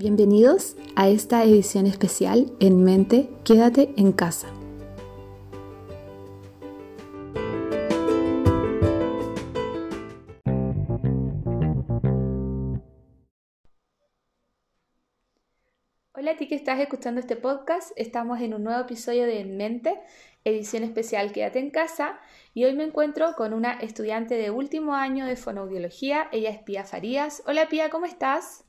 Bienvenidos a esta edición especial en mente Quédate en casa. Hola a ti que estás escuchando este podcast, estamos en un nuevo episodio de En Mente, edición especial Quédate en casa, y hoy me encuentro con una estudiante de último año de fonoaudiología, ella es Pía Farías. Hola Pía, ¿cómo estás?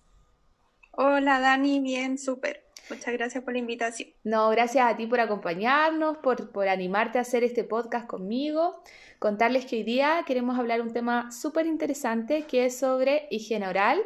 Hola Dani, bien, súper. Muchas gracias por la invitación. No, gracias a ti por acompañarnos, por, por animarte a hacer este podcast conmigo. Contarles que hoy día queremos hablar un tema súper interesante que es sobre higiene oral.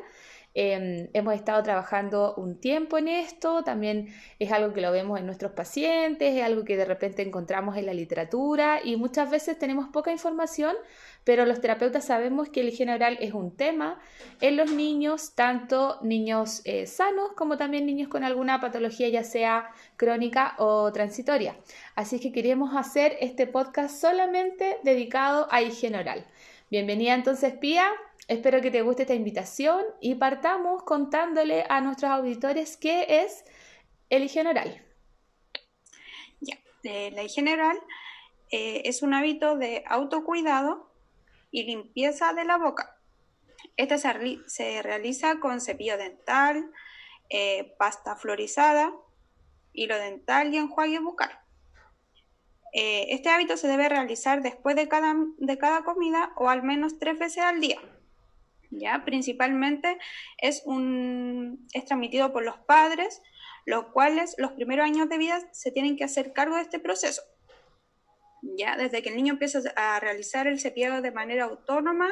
Em, hemos estado trabajando un tiempo en esto, también es algo que lo vemos en nuestros pacientes, es algo que de repente encontramos en la literatura y muchas veces tenemos poca información, pero los terapeutas sabemos que el higiene oral es un tema en los niños, tanto niños eh, sanos como también niños con alguna patología, ya sea crónica o transitoria. Así que queremos hacer este podcast solamente dedicado a higiene oral. Bienvenida entonces, Pía. Espero que te guste esta invitación y partamos contándole a nuestros auditores qué es el higiene oral. Ya, eh, la higiene oral eh, es un hábito de autocuidado y limpieza de la boca. Este se, realiza con cepillo dental, eh, pasta florizada, hilo dental y enjuague bucal. este hábito se debe realizar después de cada, de cada comida o al menos tres veces al día. ¿Ya? Principalmente es, un, es transmitido por los padres, los cuales los primeros años de vida se tienen que hacer cargo de este proceso. ¿ya? Desde que el niño empieza a realizar el cepillado de manera autónoma,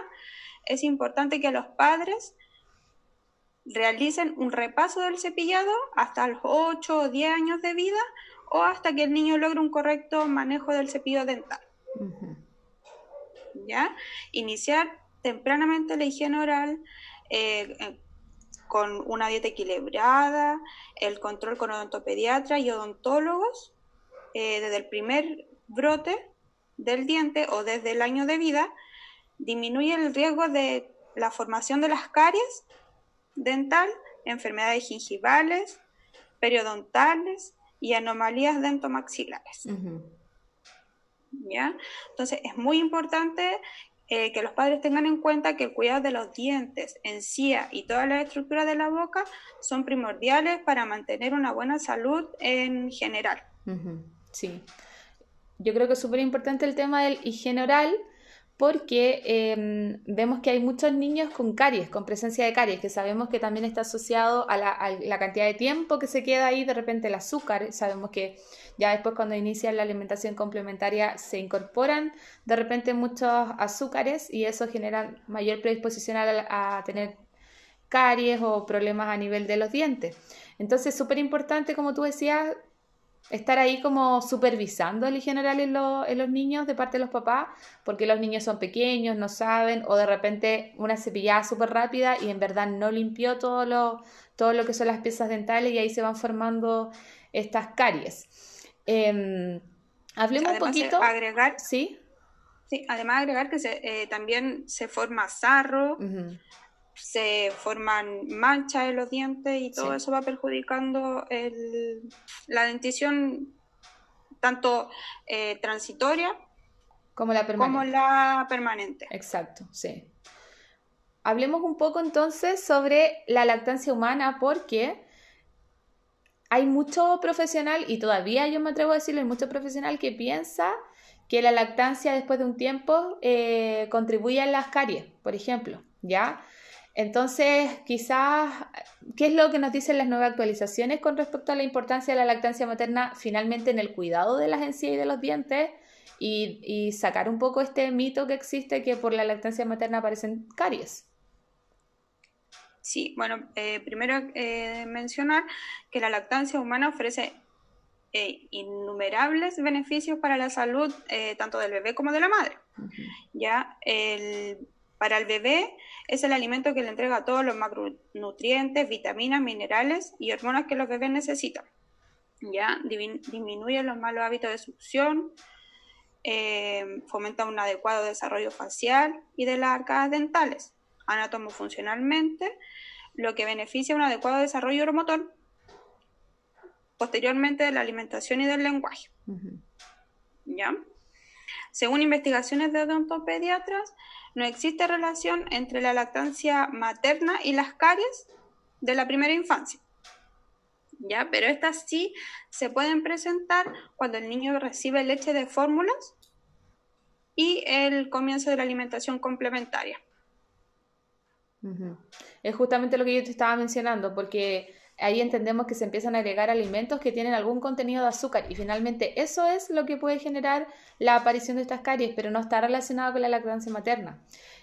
es importante que los padres realicen un repaso del cepillado hasta los 8 o 10 años de vida o hasta que el niño logre un correcto manejo del cepillo dental. ¿Ya? Iniciar tempranamente la higiene oral, eh, eh, con una dieta equilibrada, el control con odontopediatra y odontólogos, eh, desde el primer brote del diente o desde el año de vida, disminuye el riesgo de la formación de las caries dental, enfermedades gingivales, periodontales y anomalías dentomaxilares. ¿Ya? Entonces es muy importante eh, que los padres tengan en cuenta que el cuidado de los dientes, encía y toda la estructura de la boca son primordiales para mantener una buena salud en general. Sí. Yo creo que es súper importante el tema del higiene oral porque em, vemos que hay muchos niños con caries, con presencia de caries, que sabemos que también está asociado a la, a la cantidad de tiempo que se queda ahí, de repente el azúcar, sabemos que ya después cuando inicia la alimentación complementaria se incorporan de repente muchos azúcares y eso genera mayor predisposición a, tener caries o problemas a nivel de los dientes. Entonces, súper importante, como tú decías, estar ahí como supervisando el higiene oral en, en, los niños de parte de los papás, porque los niños son pequeños, no saben, o de repente una cepillada súper rápida y en verdad no limpió todo lo, todo lo que son las piezas dentales y ahí se van formando estas caries. Em, hablemos un poquito. Agregar, ¿Sí? Sí, además agregar que eh, también se forma sarro, se forman manchas en los dientes y todo eso va perjudicando la dentición tanto eh, transitoria como la permanente. Como la permanente. Exacto, sí. Hablemos un poco entonces sobre la lactancia humana porque hay mucho profesional, y todavía yo me atrevo a decirlo, hay mucho profesional que piensa que la lactancia después de un tiempo eh, contribuye a las caries, por ejemplo, ¿ya? Entonces, quizás, ¿qué es lo que nos dicen las nuevas actualizaciones con respecto a la importancia de la lactancia materna finalmente en el cuidado de las encías y de los dientes? Y, y sacar un poco este mito que existe que por la lactancia materna aparecen caries. Sí, bueno, eh, primero eh, mencionar que la lactancia humana ofrece eh, innumerables beneficios para la salud tanto del bebé como de la madre. Ya para el bebé es el alimento que le entrega todos los macronutrientes, vitaminas, minerales y hormonas que los bebés necesitan. Ya disminuye los malos hábitos de succión, fomenta un adecuado desarrollo facial y de las arcadas dentales funcionalmente lo que beneficia un adecuado desarrollo neuromotor, posteriormente de la alimentación y del lenguaje. ¿Ya? Según investigaciones de odontopediatras, no existe relación entre la lactancia materna y las caries de la primera infancia. ¿Ya? Pero estas sí se pueden presentar cuando el niño recibe leche de fórmulas y el comienzo de la alimentación complementaria. Es justamente lo que yo te estaba mencionando, porque ahí entendemos que se empiezan a agregar alimentos que tienen algún contenido de azúcar y finalmente eso es lo que puede generar la aparición de estas caries, pero no está relacionado con la lactancia materna.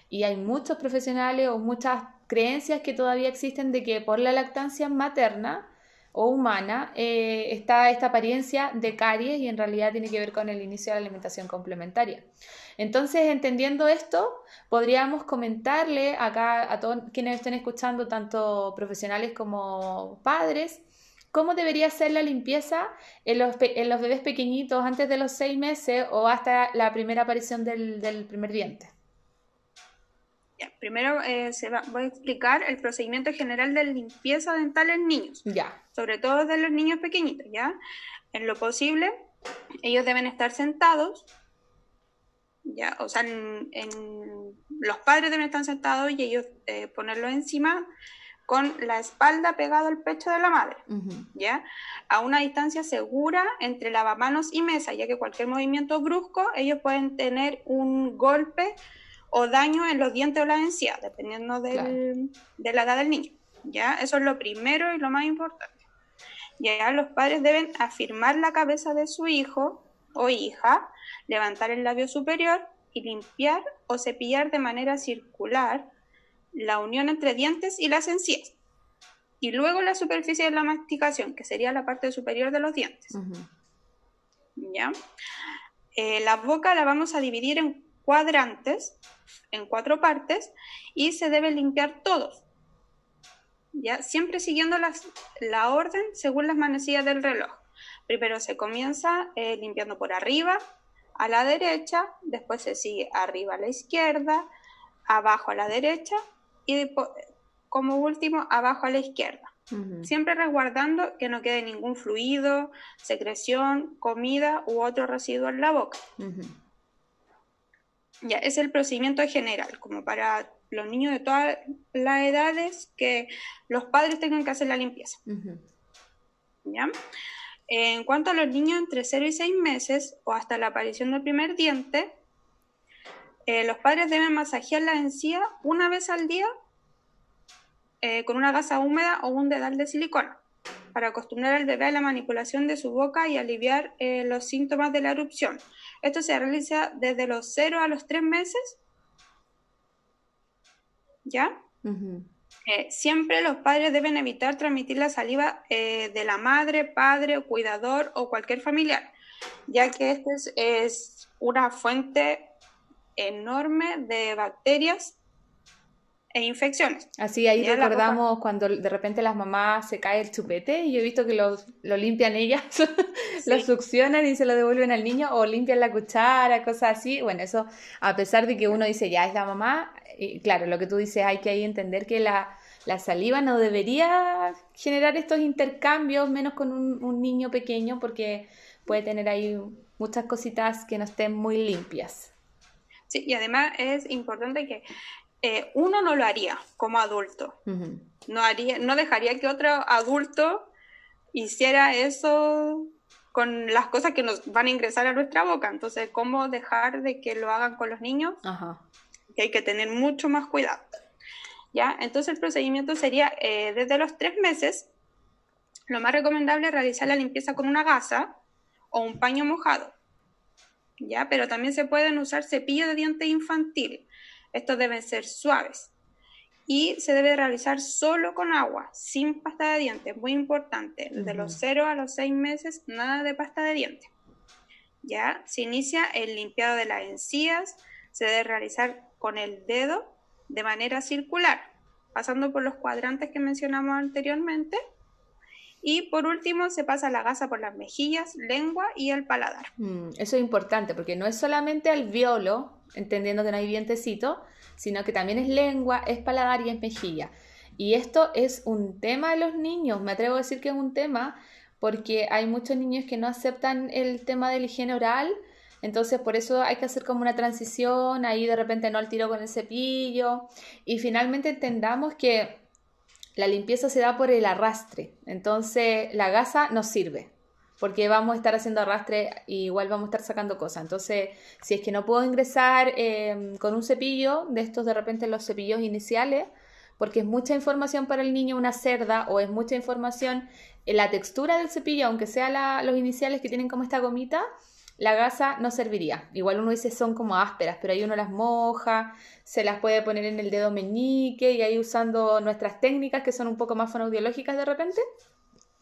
Y hay muchos profesionales o muchas creencias que todavía existen de que por la lactancia materna o humana eh, está esta apariencia de caries y en realidad tiene que ver con el inicio de la alimentación complementaria. Entonces, entendiendo esto, podríamos comentarle acá a todos quienes estén escuchando, tanto profesionales como padres, cómo debería ser la limpieza en los, en los bebés pequeñitos antes de los seis meses o hasta la primera aparición del, del primer diente primero eh, se va, voy a explicar el procedimiento general de limpieza dental en niños. Ya. Sobre todo de los niños pequeñitos, ¿ya? En lo posible, ellos deben estar sentados, ¿ya? O sea, los padres deben estar sentados y ellos eh, ponerlo encima con la espalda pegada al pecho de la madre, ¿ya? A una distancia segura entre lavamanos y mesa, ya que cualquier movimiento brusco, ellos pueden tener un golpe o daño en los dientes o la encía, dependiendo de la edad del niño. ¿ya? Eso es lo primero y lo más importante. Ya los padres deben afirmar la cabeza de su hijo o hija, levantar el labio superior y limpiar o cepillar de manera circular la unión entre dientes y las encías. Y luego la superficie de la masticación, que sería la parte superior de los dientes. ¿Ya? Eh, la boca la vamos a dividir en cuadrantes en cuatro partes y se debe limpiar todos. ¿ya? Siempre siguiendo la orden según las manecillas del reloj. Primero se comienza eh, limpiando por arriba, a la derecha, después se sigue arriba a la izquierda, abajo a la derecha y como último abajo a la izquierda. Siempre resguardando que no quede ningún fluido, secreción, comida u otro residuo en la boca. Ya, es el procedimiento general, como para los niños de todas las edades que los padres tengan que hacer la limpieza. ¿Ya? En cuanto a los niños entre 0 y 6 meses o hasta la aparición del primer diente, eh, los padres deben masajear la encía una vez al día eh, con una gasa húmeda o un dedal de silicona para acostumbrar al bebé a la manipulación de su boca y aliviar eh, los síntomas de la erupción. Esto se realiza desde los 0 a los 3 meses. ¿Ya? Eh, siempre los padres deben evitar transmitir la saliva eh, de la madre, padre, cuidador o cualquier familiar, ya que esta es una fuente enorme de bacterias e infecciones. Así ahí recordamos cuando de repente las mamás se cae el chupete y yo he visto que lo, limpian ellas, lo succionan y se lo devuelven al niño o limpian la cuchara, cosas así. Bueno, eso a pesar de que uno dice ya es la mamá, y claro, lo que tú dices hay que ahí entender que la, saliva no debería generar estos intercambios, menos con un, un niño pequeño porque puede tener ahí muchas cositas que no estén muy limpias. Sí, y además es importante que eh, uno no lo haría como adulto. no, haría, no dejaría que otro adulto hiciera eso con las cosas que nos van a ingresar a nuestra boca. Entonces, ¿cómo dejar de que lo hagan con los niños? Que hay que tener mucho más cuidado. ¿Ya? Entonces, el procedimiento sería eh, desde los tres meses. Lo más recomendable es realizar la limpieza con una gasa o un paño mojado. ¿Ya? Pero también se pueden usar cepillos de dientes infantil estos deben ser suaves y se debe realizar solo con agua, sin pasta de dientes, muy importante. De los 0 a los 6 meses, nada de pasta de dientes. Ya se inicia el limpiado de las encías, se debe realizar con el dedo de manera circular, pasando por los cuadrantes que mencionamos anteriormente. Y por último se pasa la gasa por las mejillas, lengua y el paladar. Mm, eso es importante porque no es solamente el violo entendiendo que no hay vientecito, sino que también es lengua, es paladar y es mejilla. Y esto es un tema de los niños, me atrevo a decir que es un tema porque hay muchos niños que no aceptan el tema de la higiene oral, entonces por eso hay que hacer como una transición, ahí de repente no al tiro con el cepillo y finalmente entendamos que la limpieza se da por el arrastre, entonces la gasa nos sirve, porque vamos a estar haciendo arrastre y igual vamos a estar sacando cosas. Entonces, si es que no puedo ingresar eh, con un cepillo, de estos de repente los cepillos iniciales, porque es mucha información para el niño una cerda o es mucha información en la textura del cepillo, aunque sea los iniciales que tienen como esta gomita, la gasa no serviría. Igual uno dice son como ásperas, pero ahí uno las moja, se las puede poner en el dedo meñique y ahí usando nuestras técnicas que son un poco más fonoaudiológicas de repente,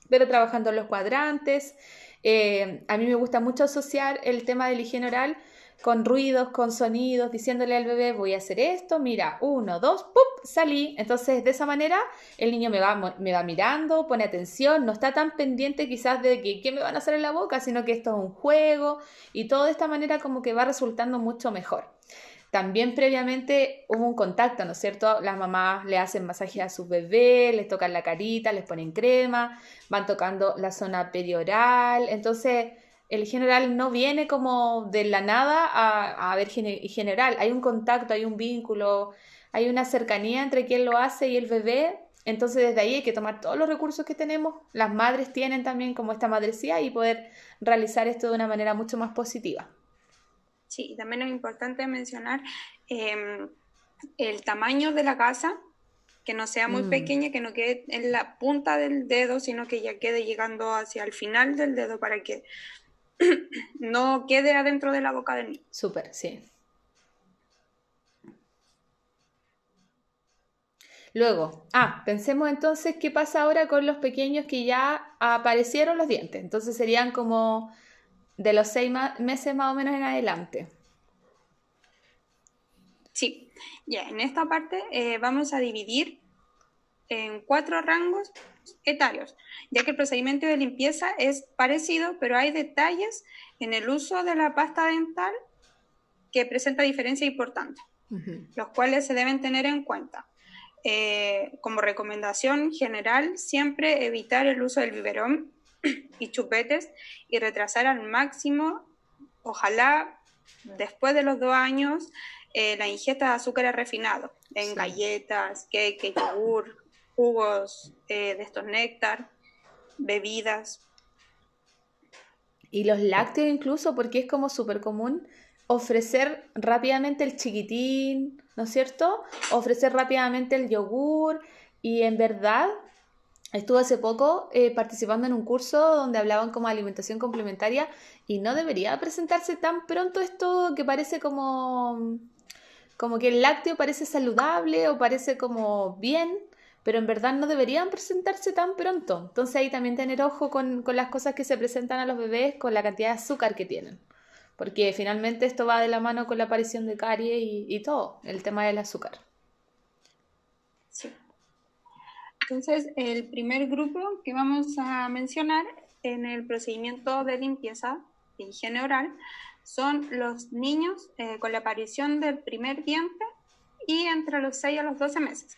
pero trabajando los cuadrantes. Eh, a mí me gusta mucho asociar el tema de la higiene oral con ruidos, con sonidos, diciéndole al bebé voy a hacer esto, mira, uno, dos, ¡pup! salí. Entonces de esa manera el niño me va, me va mirando, pone atención, no está tan pendiente quizás de que qué me van a hacer en la boca, sino que esto es un juego y todo de esta manera como que va resultando mucho mejor. También previamente hubo un contacto, ¿no es cierto? Las mamás le hacen masaje a sus bebés, les tocan la carita, les ponen crema, van tocando la zona perioral. Entonces, el general no viene como de la nada a, a ver general, hay un contacto, hay un vínculo, hay una cercanía entre quien lo hace y el bebé, entonces desde ahí hay que tomar todos los recursos que tenemos, las madres tienen también como esta madrecía y poder realizar esto de una manera mucho más positiva. Sí, también es importante mencionar em, el tamaño de la casa, que no sea muy mm. pequeña, que no quede en la punta del dedo, sino que ya quede llegando hacia el final del dedo para que no quede adentro de la boca del niño. Súper, sí. Luego, ah, pensemos entonces qué pasa ahora con los pequeños que ya aparecieron los dientes. Entonces serían como de los seis meses más o menos en adelante. Sí, ya en esta parte eh, vamos a dividir en cuatro rangos etarios, ya que el procedimiento de limpieza es parecido, pero hay detalles en el uso de la pasta dental que presenta diferencia importante, los cuales se deben tener en cuenta. Eh, como recomendación general, siempre evitar el uso del biberón y chupetes y retrasar al máximo, ojalá después de los dos años, eh, la ingesta de azúcares refinados en galletas, cake, yogur, jugos eh, de estos néctar, bebidas. Y los lácteos incluso, porque es como súper común ofrecer rápidamente el chiquitín, ¿no es cierto? Ofrecer rápidamente el yogur y en verdad estuve hace poco eh, participando en un curso donde hablaban como alimentación complementaria y no debería presentarse tan pronto esto que parece como como que el lácteo parece saludable o parece como bien pero en verdad no deberían presentarse tan pronto. Entonces ahí también tener ojo con, las cosas que se presentan a los bebés, con la cantidad de azúcar que tienen. Porque finalmente esto va de la mano con la aparición de caries y, todo, el tema del azúcar. Sí. Entonces, el primer grupo que vamos a mencionar en el procedimiento de limpieza de higiene oral son los niños eh, con la aparición del primer diente y entre los 6 a los 12 meses.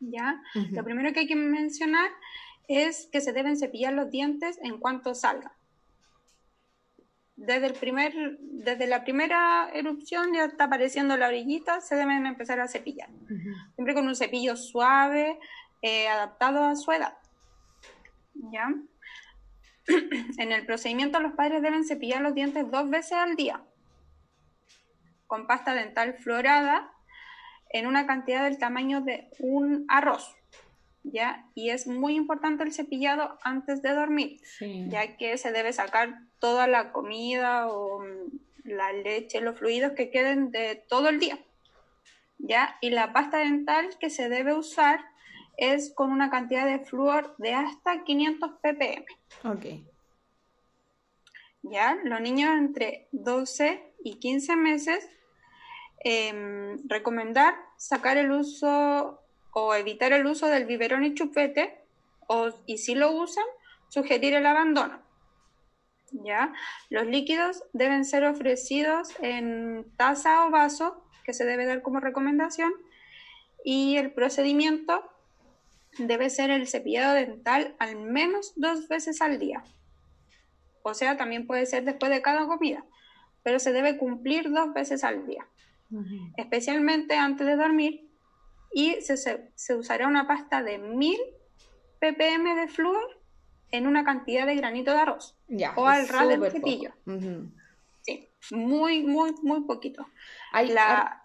¿Ya? Lo primero que hay que mencionar es que se deben cepillar los dientes en cuanto salgan. Desde, el primer, desde la primera erupción ya está apareciendo la orillita, se deben empezar a cepillar. Siempre con un cepillo suave, eh, adaptado a su edad. ¿Ya? en el procedimiento los padres deben cepillar los dientes dos veces al día con pasta dental florada en una cantidad del tamaño de un arroz, ¿ya? Y es muy importante el cepillado antes de dormir, ya que se debe sacar toda la comida o mm, la leche, los fluidos que queden de todo el día, ¿ya? Y la pasta dental que se debe usar es con una cantidad de flúor de hasta 500 ppm. Ok. ¿Ya? Los niños entre 12 y 15 meses Em, recomendar sacar el uso o evitar el uso del biberón y chupete, o, y si lo usan, sugerir el abandono. ¿ya? Los líquidos deben ser ofrecidos en taza o vaso, que se debe dar como recomendación, y el procedimiento debe ser el cepillado dental al menos dos veces al día. O sea, también puede ser después de cada comida, pero se debe cumplir dos veces al día, especialmente antes de dormir. Y se, usará una pasta de 1000 ppm de flúor en una cantidad de granito de arroz o al ras del cepillo. Sí, muy, muy, muy poquito. Hay la...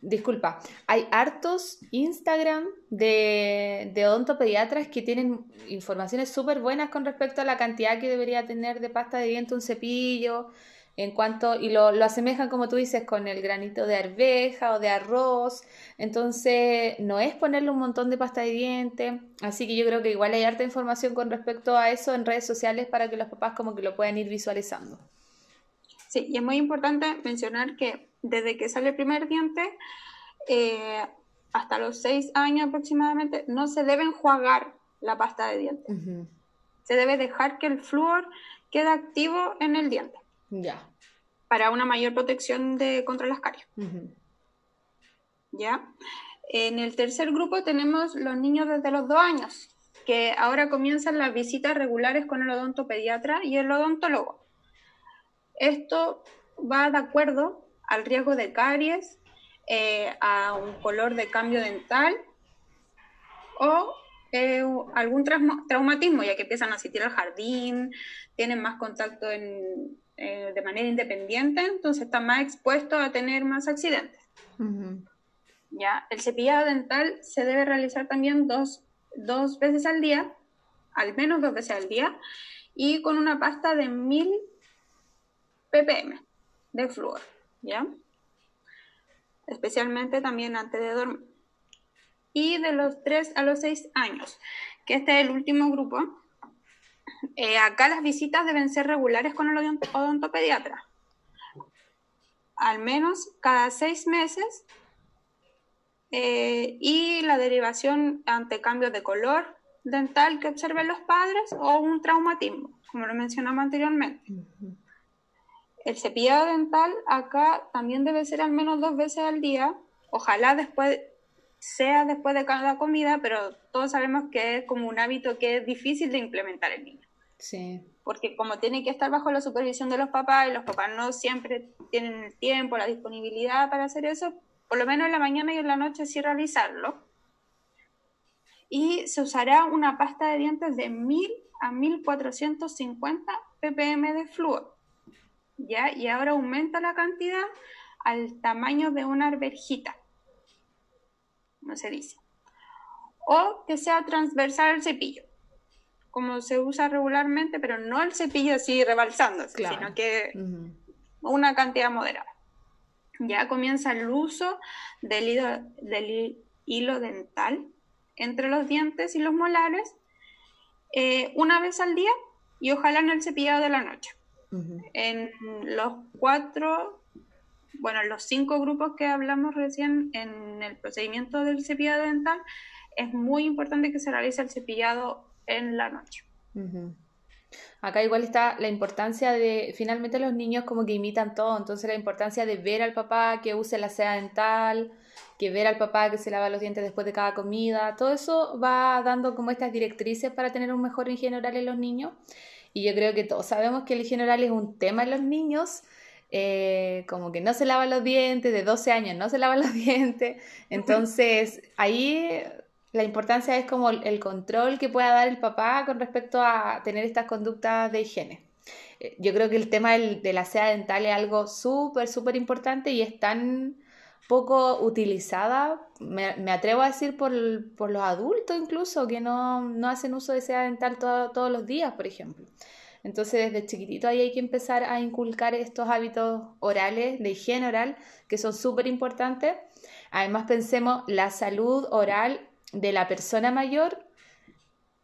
Disculpa, hay hartos Instagram de, de odontopediatras que tienen informaciones súper buenas con respecto a la cantidad que debería tener de pasta de diente un cepillo, en cuanto, y lo, lo asemejan, como tú dices, con el granito de arveja o de arroz. Entonces, no es ponerle un montón de pasta de diente. Así que yo creo que igual hay harta información con respecto a eso en redes sociales para que los papás como que lo puedan ir visualizando. Sí, y es muy importante mencionar que desde que sale el primer diente eh, hasta los seis años aproximadamente no se debe enjuagar la pasta de dientes. Se debe dejar que el flúor quede activo en el diente. Ya. Para una mayor protección de, contra las caries. ¿Ya? En el tercer grupo tenemos los niños desde los dos años, que ahora comienzan las visitas regulares con el odontopediatra y el odontólogo. Esto va de acuerdo al riesgo de caries, eh, a un color de cambio dental o eh, algún traumatismo, ya que empiezan a asistir al jardín, tienen más contacto en, eh, de manera independiente, entonces están más expuestos a tener más accidentes. ¿Ya? El cepillado dental se debe realizar también dos, dos, veces al día, al menos dos veces al día, y con una pasta de 1000 ppm de flúor, ¿ya? Especialmente también antes de dormir. Y de los 3 a los 6 años, que este es el último grupo, eh, acá las visitas deben ser regulares con el odontopediatra. Al menos cada seis meses. Eh, y la derivación ante cambios de color dental que observen los padres o un traumatismo, como lo mencionamos anteriormente. El cepillado dental acá también debe ser al menos dos veces al día. Ojalá después sea después de cada comida, pero todos sabemos que es como un hábito que es difícil de implementar en niño. Sí. Porque como tiene que estar bajo la supervisión de los papás y los papás no siempre tienen el tiempo, la disponibilidad para hacer eso, por lo menos en la mañana y en la noche sí realizarlo. Y se usará una pasta de dientes de 1000 a 1450 ppm de flúor. ¿Ya? Y ahora aumenta la cantidad al tamaño de una arvejita. No se dice. O que sea transversal al cepillo como se usa regularmente, pero no el cepillo así rebalsándose, sino que una cantidad moderada. Ya comienza el uso del hilo, del hilo dental entre los dientes y los molares eh, una vez al día y ojalá en el cepillado de la noche. En los cuatro, bueno, los cinco grupos que hablamos recién en el procedimiento del cepillado dental, es muy importante que se realice el cepillado en la noche. Acá igual está la importancia de, finalmente los niños como que imitan todo, entonces la importancia de ver al papá que use la seda dental, que ver al papá que se lava los dientes después de cada comida, todo eso va dando como estas directrices para tener un mejor higiene oral en los niños. Y yo creo que todos sabemos que el higiene oral es un tema en los niños, eh, como que no se lavan los dientes, de 12 años no se lavan los dientes, entonces ahí la importancia es como el control que pueda dar el papá con respecto a tener estas conductas de higiene. Eh, yo creo que el tema de la seda dental es algo súper, súper importante y es tan poco utilizada, me, atrevo a decir por, los adultos incluso, que no, hacen uso de seda dental todos los días, por ejemplo. Entonces, desde chiquitito ahí hay que empezar a inculcar estos hábitos orales, de higiene oral, que son súper importantes. Además, pensemos, la salud oral de la persona mayor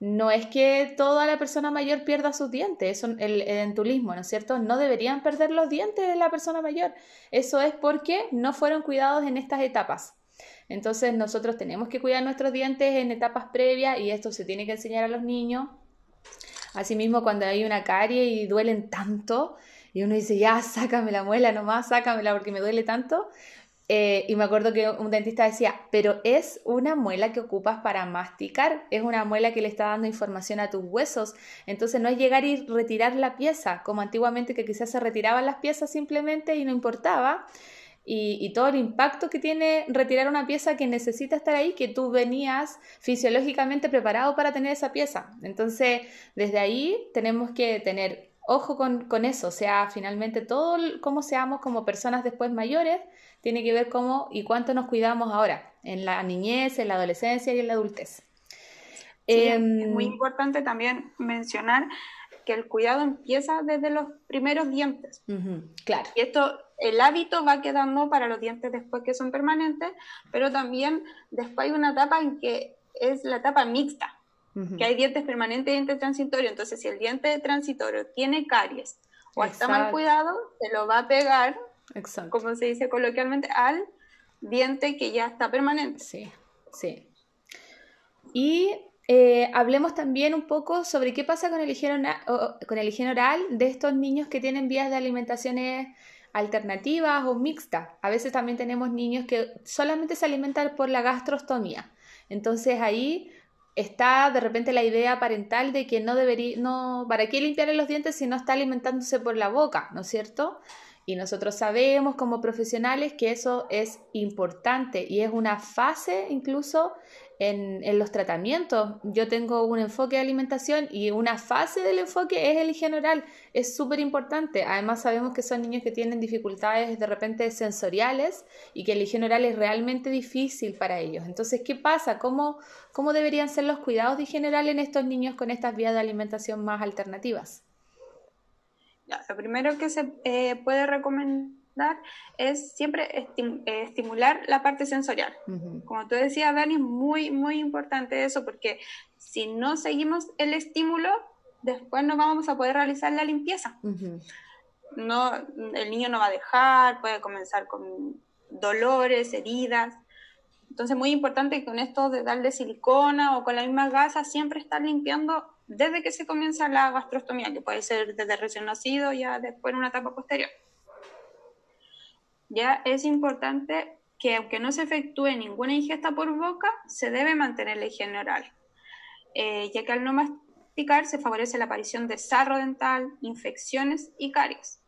no es que toda la persona mayor pierda sus dientes, es el entulismo, ¿no es cierto? No deberían perder los dientes de la persona mayor. Eso es porque no fueron cuidados en estas etapas. Entonces nosotros tenemos que cuidar nuestros dientes en etapas previas y esto se tiene que enseñar a los niños. Asimismo, cuando hay una carie y duelen tanto y uno dice, ya, sácame la muela nomás, sácamela porque me duele tanto, Eh, y me acuerdo que un dentista decía, pero es una muela que ocupas para masticar, es una muela que le está dando información a tus huesos, entonces no es llegar y retirar la pieza, como antiguamente que quizás se retiraban las piezas simplemente y no importaba, y, todo el impacto que tiene retirar una pieza que necesita estar ahí, que tú venías fisiológicamente preparado para tener esa pieza. Entonces, desde ahí tenemos que tener ojo con, con eso, o sea, finalmente todo cómo seamos como personas después mayores tiene que ver cómo y cuánto nos cuidamos ahora, en la niñez, en la adolescencia y en la adultez. es muy em, importante también mencionar que el cuidado empieza desde los primeros dientes. claro. Y esto, el hábito va quedando para los dientes después que son permanentes, pero también después hay una etapa en que es la etapa mixta, que hay dientes permanentes y dientes transitorios. Entonces, si el diente transitorio tiene caries o está mal cuidado, se lo va a pegar, como se dice coloquialmente, al diente que ya está permanente. Sí, sí. Y eh, hablemos también un poco sobre qué pasa con el, higiene, con el higiene oral de estos niños que tienen vías de alimentaciones alternativas o mixtas. A veces también tenemos niños que solamente se alimentan por la gastrostomía. Entonces ahí está de repente la idea parental de que no debería, no, ¿para qué limpiarle los dientes si no está alimentándose por la boca? ¿No es cierto? Y nosotros sabemos como profesionales que eso es importante y es una fase incluso en, los tratamientos. Yo tengo un enfoque de alimentación y una fase del enfoque es el higiene oral. Es súper importante. Además sabemos que son niños que tienen dificultades de repente sensoriales y que el higiene oral es realmente difícil para ellos. Entonces, ¿qué pasa? ¿Cómo, cómo deberían ser los cuidados de higiene oral en estos niños con estas vías de alimentación más alternativas? lo primero que se eh, puede recomendar es siempre estimular la parte sensorial. Como tú decías, Dani, muy, muy importante eso, porque si no seguimos el estímulo, después no vamos a poder realizar la limpieza. no, el niño no va a dejar, puede comenzar con dolores, heridas. Entonces, muy importante que con esto de darle silicona o con la misma gasa, siempre estar limpiando desde que se comienza la gastrostomía, que puede ser desde recién nacido, ya después en una etapa posterior ya es importante que aunque no se efectúe ninguna ingesta por boca, se debe mantener la higiene oral, eh, ya que al no masticar se favorece la aparición de sarro dental, infecciones y caries.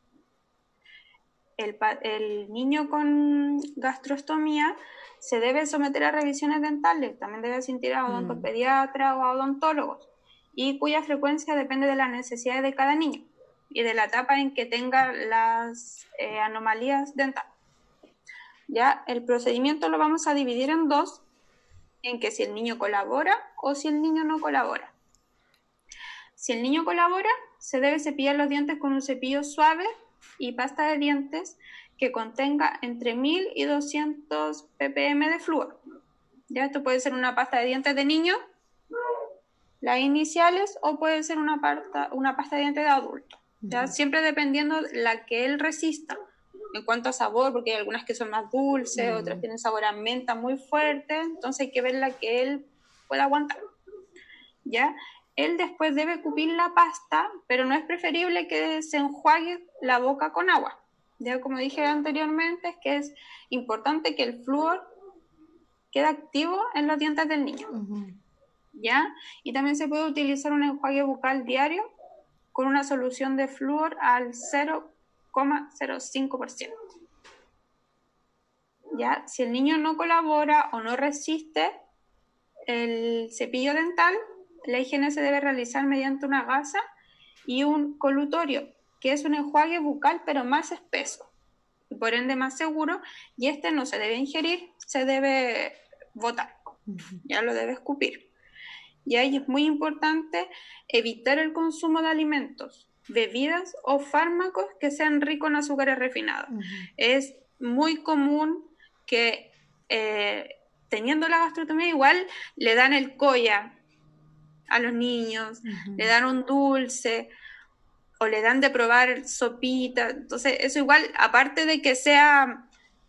El, niño con gastrostomía se debe someter a revisiones dentales, también debe asistir a mm. odontopediatra o a odontólogos, y cuya frecuencia depende de las necesidades de cada niño y de la etapa en que tenga las eh, anomalías dentales. Ya el procedimiento lo vamos a dividir en dos, en que si el niño colabora o si el niño no colabora. Si el niño colabora, se debe cepillar los dientes con un cepillo suave y pasta de dientes que contenga entre 1000 y 200 ppm de flúor. Ya esto puede ser una pasta de dientes de niño, las iniciales, o puede ser una, pasta, una pasta de dientes de adulto. ¿ya? Siempre dependiendo la que él resista en cuanto a sabor, porque hay algunas que son más dulces, mm. otras tienen sabor a menta muy fuerte, entonces hay que ver la que él pueda aguantar. ¿Ya? Él después debe cupir la pasta, pero no es preferible que se enjuague la boca con agua. Ya como dije anteriormente, es que es importante que el flúor quede activo en los dientes del niño. ¿Ya? Y también se puede utilizar un enjuague bucal diario con una solución de flúor al 0,05%. ¿Ya? Si el niño no colabora o no resiste el cepillo dental, la higiene se debe realizar mediante una gasa y un colutorio, que es un enjuague bucal pero más espeso y por ende más seguro, y este no se debe ingerir, se debe botar, ya lo debe escupir. Y ahí es muy importante evitar el consumo de alimentos, bebidas o fármacos que sean ricos en azúcares refinados. Es muy común que eh, teniendo la gastrotomía igual le dan el coya a los niños, le dan un dulce o le dan de probar sopita. Entonces, eso igual, aparte de que sea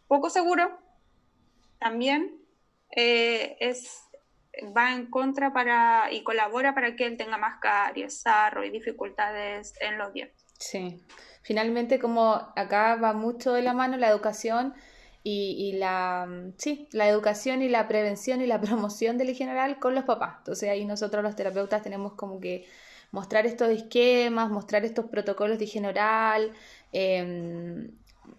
poco seguro, también eh, es va en contra para y colabora para que él tenga más caries, sarro y dificultades en los dientes. Sí, finalmente como acá va mucho de la mano la educación y, la, sí, la educación y la prevención y la promoción del higiene oral con los papás. Entonces ahí nosotros los terapeutas tenemos como que mostrar estos esquemas, mostrar estos protocolos de higiene oral, em,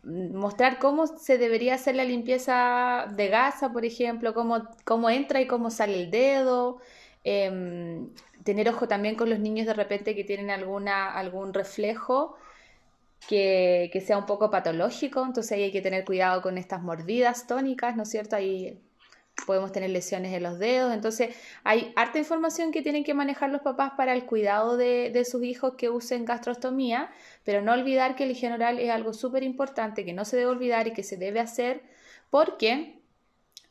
mostrar cómo se debería hacer la limpieza de gasa, por ejemplo, cómo, cómo entra y cómo sale el dedo, em, tener ojo también con los niños de repente que tienen alguna, algún reflejo que, que, sea un poco patológico, entonces ahí hay que tener cuidado con estas mordidas tónicas, ¿no es cierto? Ahí podemos tener lesiones en los dedos, entonces hay harta información que tienen que manejar los papás para el cuidado de, de sus hijos que usen gastrostomía, pero no olvidar que el higiene oral es algo súper importante, que no se debe olvidar y que se debe hacer porque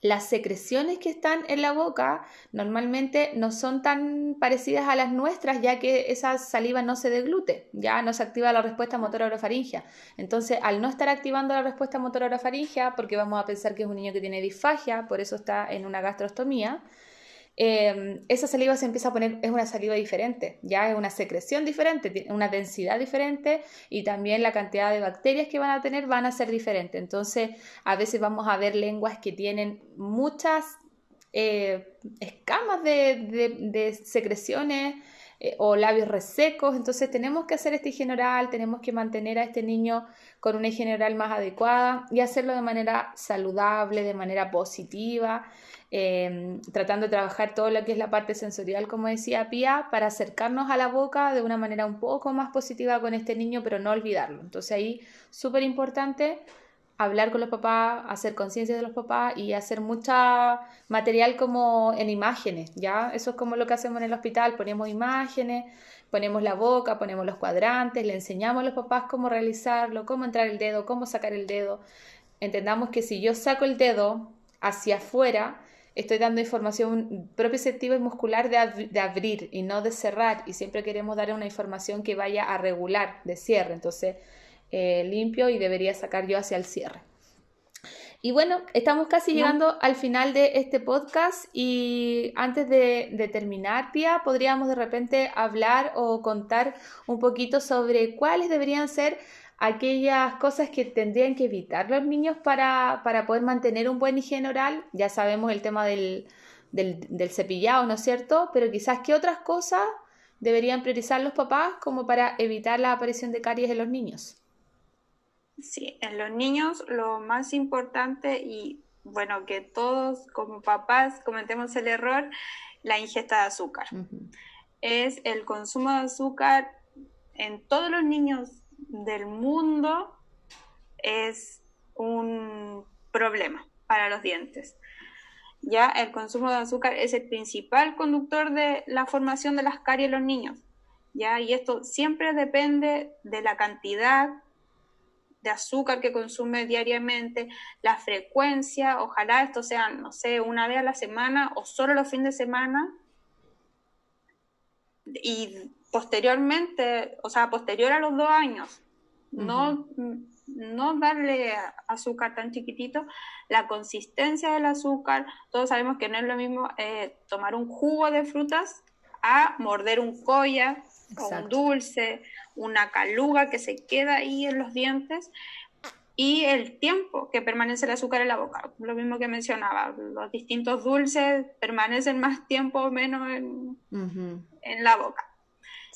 las secreciones que están en la boca normalmente no son tan parecidas a las nuestras, ya que esa saliva no se deglute, ya no se activa la respuesta motora orofaringea. Entonces, al no estar activando la respuesta motora orofaringea, porque vamos a pensar que es un niño que tiene disfagia, por eso está en una gastrostomía, Em, esa saliva se empieza a poner, es una saliva diferente, ya es una secreción diferente, una densidad diferente y también la cantidad de bacterias que van a tener van a ser diferentes. Entonces, a veces vamos a ver lenguas que tienen muchas eh, escamas de, secreciones eh, o labios resecos, entonces tenemos que hacer este higiene oral, tenemos que mantener a este niño con una higiene oral más adecuada y hacerlo de manera saludable, de manera positiva Em, tratando de trabajar todo lo que es la parte sensorial, como decía Pia, para acercarnos a la boca de una manera un poco más positiva con este niño, pero no olvidarlo. Entonces ahí súper importante hablar con los papás, hacer conciencia de los papás y hacer mucha material como en imágenes, ¿ya? Eso es como lo que hacemos en el hospital, ponemos imágenes, ponemos la boca, ponemos los cuadrantes, le enseñamos a los papás cómo realizarlo, cómo entrar el dedo, cómo sacar el dedo. Entendamos que si yo saco el dedo hacia afuera, estoy dando información propioceptiva y muscular de, abrir y no de cerrar y siempre queremos dar una información que vaya a regular de cierre, entonces eh, limpio y debería sacar yo hacia el cierre. Y bueno, estamos casi llegando al final de este podcast y antes de, de, terminar, Pia, podríamos de repente hablar o contar un poquito sobre cuáles deberían ser aquellas cosas que tendrían que evitar los niños para, poder mantener un buen higiene oral. Ya sabemos el tema del, del, cepillado, ¿no es cierto? Pero quizás qué otras cosas deberían priorizar los papás como para evitar la aparición de caries en los niños. Sí, en los niños lo más importante y bueno, que todos como papás cometemos el error, la ingesta de azúcar. Es el consumo de azúcar en todos los niños del mundo es un problema para los dientes. Ya el consumo de azúcar es el principal conductor de la formación de las caries en los niños. Ya, y esto siempre depende de la cantidad de azúcar que consume diariamente, la frecuencia, ojalá esto sea, no sé, una vez a la semana o solo los fines de semana. Y posteriormente, o sea, posterior a los dos años, no, no darle azúcar tan chiquitito, la consistencia del azúcar, todos sabemos que no es lo mismo eh, tomar un jugo de frutas a morder un colla o un dulce, una caluga que se queda ahí en los dientes y el tiempo que permanece el azúcar en la boca. Lo mismo que mencionaba, los distintos dulces permanecen más tiempo o menos en, en la boca.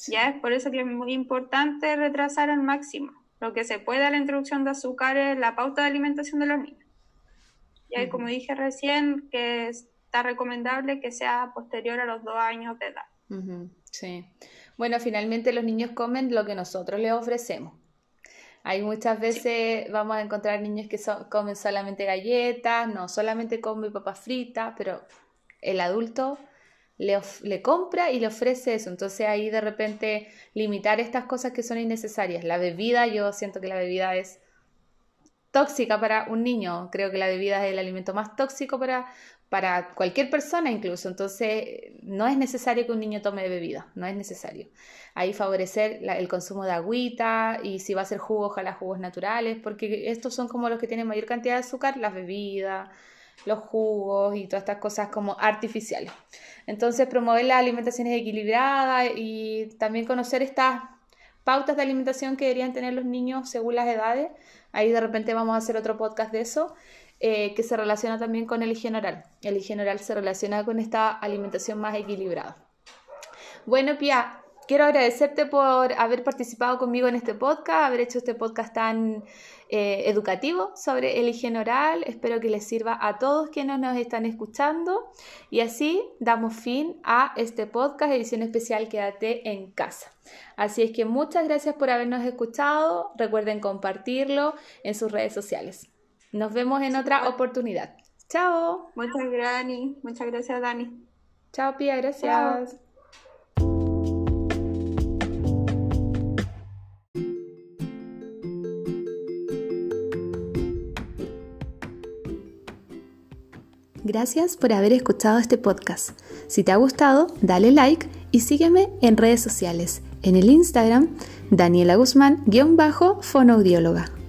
Ya es por eso que es muy importante retrasar al máximo lo que se puede a la introducción de azúcar es la pauta de alimentación de los niños. Y como dije recién, que está recomendable que sea posterior a los dos años de edad. Sí. Bueno, finalmente los niños comen lo que nosotros les ofrecemos. Hay muchas veces vamos a encontrar niños que comen solamente galletas, no solamente comen papas fritas, pero el adulto le, compra y le ofrece eso. Entonces ahí de repente limitar estas cosas que son innecesarias. La bebida, yo siento que la bebida es tóxica para un niño. Creo que la bebida es el alimento más tóxico para, para cualquier persona incluso. Entonces no es necesario que un niño tome bebida, no es necesario. Ahí favorecer el consumo de agüita y si va a ser jugo, ojalá jugos naturales, porque estos son como los que tienen mayor cantidad de azúcar, las bebidas los jugos y todas estas cosas como artificiales. Entonces, promover las alimentaciones equilibradas y también conocer estas pautas de alimentación que deberían tener los niños según las edades. Ahí de repente vamos a hacer otro podcast de eso. eh, que se relaciona también con el higiene oral. El higiene oral se relaciona con esta alimentación más equilibrada. Bueno, Pia, quiero agradecerte por haber participado conmigo en este podcast, haber hecho este podcast tan eh, educativo sobre el higiene oral. Espero que les sirva a todos quienes nos están escuchando. Y así damos fin a este podcast, edición especial Quédate en casa. Así es que muchas gracias por habernos escuchado. Recuerden compartirlo en sus redes sociales. Nos vemos en otra oportunidad. Chao. Muchas gracias, muchas gracias Dani. Chao Pia, gracias. Gracias por haber escuchado este podcast. Si te ha gustado, dale like y sígueme en redes sociales. En el Instagram, Daniela Guzmán-fonoaudióloga.